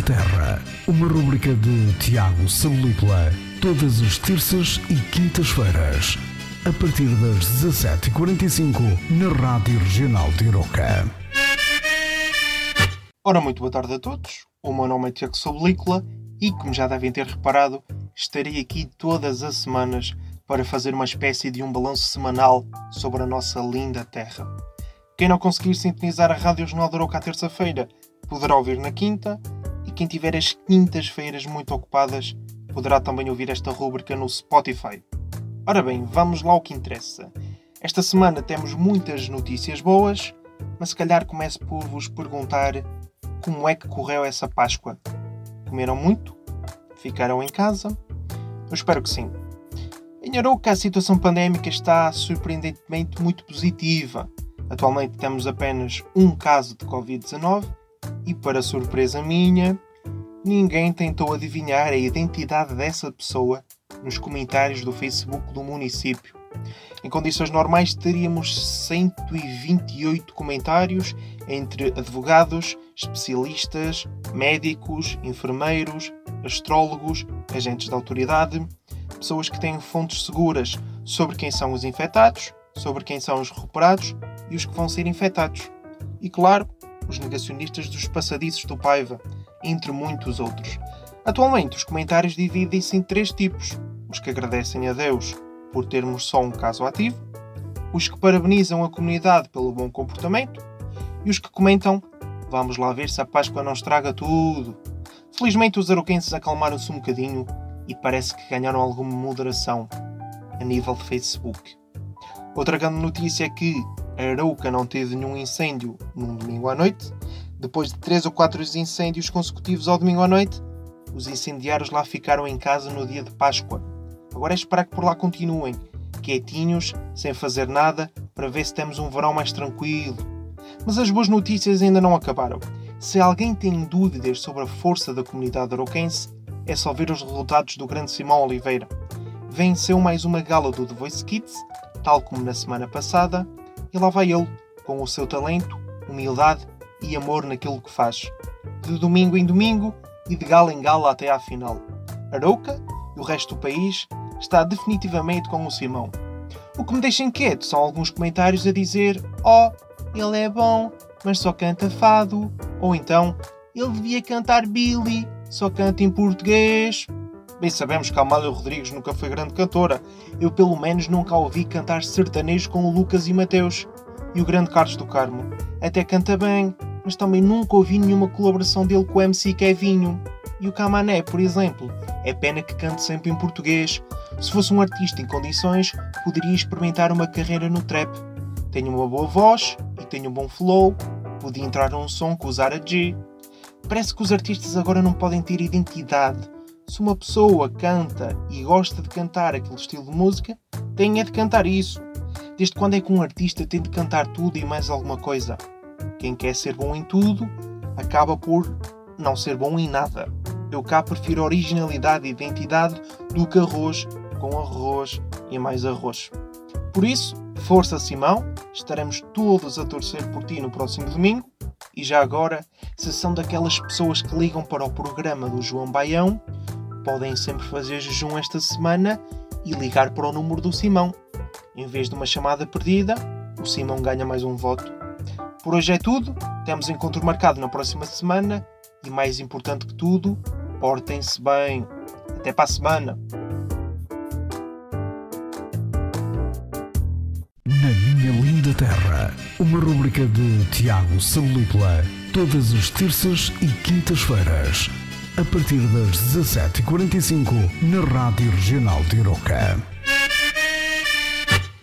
linda terra. Uma rubrica de Tiago Salupla, todas as terças e quintas-feiras, a partir das 17h45, na Rádio Regional de Iroca. Ora, muito boa tarde a todos. O meu nome é Tiago Salupla e, como já devem ter reparado, estarei aqui todas as semanas para fazer uma espécie de um balanço semanal sobre a nossa linda terra. Quem não conseguir sintonizar a Rádio Regional de Iroca à terça-feira poderá ouvir na quinta, e quem tiver as quintas-feiras muito ocupadas poderá também ouvir esta rúbrica no Spotify. Ora bem, vamos lá ao que interessa. Esta semana temos muitas notícias boas, mas se calhar começo por vos perguntar como é que correu essa Páscoa. Comeram muito? Ficaram em casa? Eu espero que sim. Em Arouca a situação pandémica está surpreendentemente muito positiva. Atualmente temos apenas um caso de Covid-19 e, para surpresa minha, ninguém tentou adivinhar a identidade dessa pessoa nos comentários do Facebook do município. Em condições normais, teríamos 128 comentários entre advogados, especialistas, médicos, enfermeiros, astrólogos, agentes da autoridade, pessoas que têm fontes seguras sobre quem são os infectados, sobre quem são os recuperados e os que vão ser infectados. E claro, os negacionistas dos passadiços do Paiva, entre muitos outros. Atualmente, os comentários dividem-se em três tipos: os que agradecem a Deus por termos só um caso ativo, os que parabenizam a comunidade pelo bom comportamento e os que comentam: vamos lá ver se a Páscoa não estraga tudo. Felizmente, os aroquenses acalmaram-se um bocadinho e parece que ganharam alguma moderação a nível de Facebook. Outra grande notícia é que Arouca não teve nenhum incêndio num domingo à noite. Depois de três ou quatro incêndios consecutivos ao domingo à noite, os incendiários lá ficaram em casa no dia de Páscoa. Agora é esperar que por lá continuem, quietinhos, sem fazer nada, para ver se temos um verão mais tranquilo. Mas as boas notícias ainda não acabaram. Se alguém tem dúvidas sobre a força da comunidade aroquense, é só ver os resultados do grande Simão Oliveira. Venceu mais uma gala do The Voice Kids, tal como na semana passada, e lá vai ele, com o seu talento, humildade e amor naquilo que faz. De domingo em domingo e de gala em gala até à final. Arouca e o resto do país está definitivamente com o Simão. O que me deixa inquieto são alguns comentários a dizer: Oh, ele é bom, mas só canta fado. Ou então, ele devia cantar Billy, só canta em português. Bem sabemos que a Amália Rodrigues nunca foi grande cantora. Eu pelo menos nunca a ouvi cantar sertanejo com o Lucas e Mateus. E o grande Carlos do Carmo. Até canta bem, mas também nunca ouvi nenhuma colaboração dele com o MC Kevinho. E o Camané, por exemplo. É pena que cante sempre em português. Se fosse um artista em condições, poderia experimentar uma carreira no trap. Tem uma boa voz e tem um bom flow. Podia entrar num som com o Zara G. Parece que os artistas agora não podem ter identidade se uma pessoa canta e gosta de cantar aquele estilo de música, tem é de cantar isso. Desde quando é que um artista tem de cantar tudo e mais alguma coisa? Quem quer ser bom em tudo, acaba por não ser bom em nada. Eu cá prefiro originalidade e identidade do que arroz com arroz e mais arroz. Por isso, força Simão, estaremos todos a torcer por ti no próximo domingo. E já agora, se são daquelas pessoas que ligam para o programa do João Baião, podem sempre fazer jejum esta semana e ligar para o número do Simão. Em vez de uma chamada perdida, o Simão ganha mais um voto. Por hoje é tudo. Temos encontro marcado na próxima semana e, mais importante que tudo, portem-se bem. Até para a semana. Na Minha Linda Terra, uma rubrica de Tiago Salupla, todas as terças e quintas-feiras a partir das 17h45 na Rádio Regional de Iroca.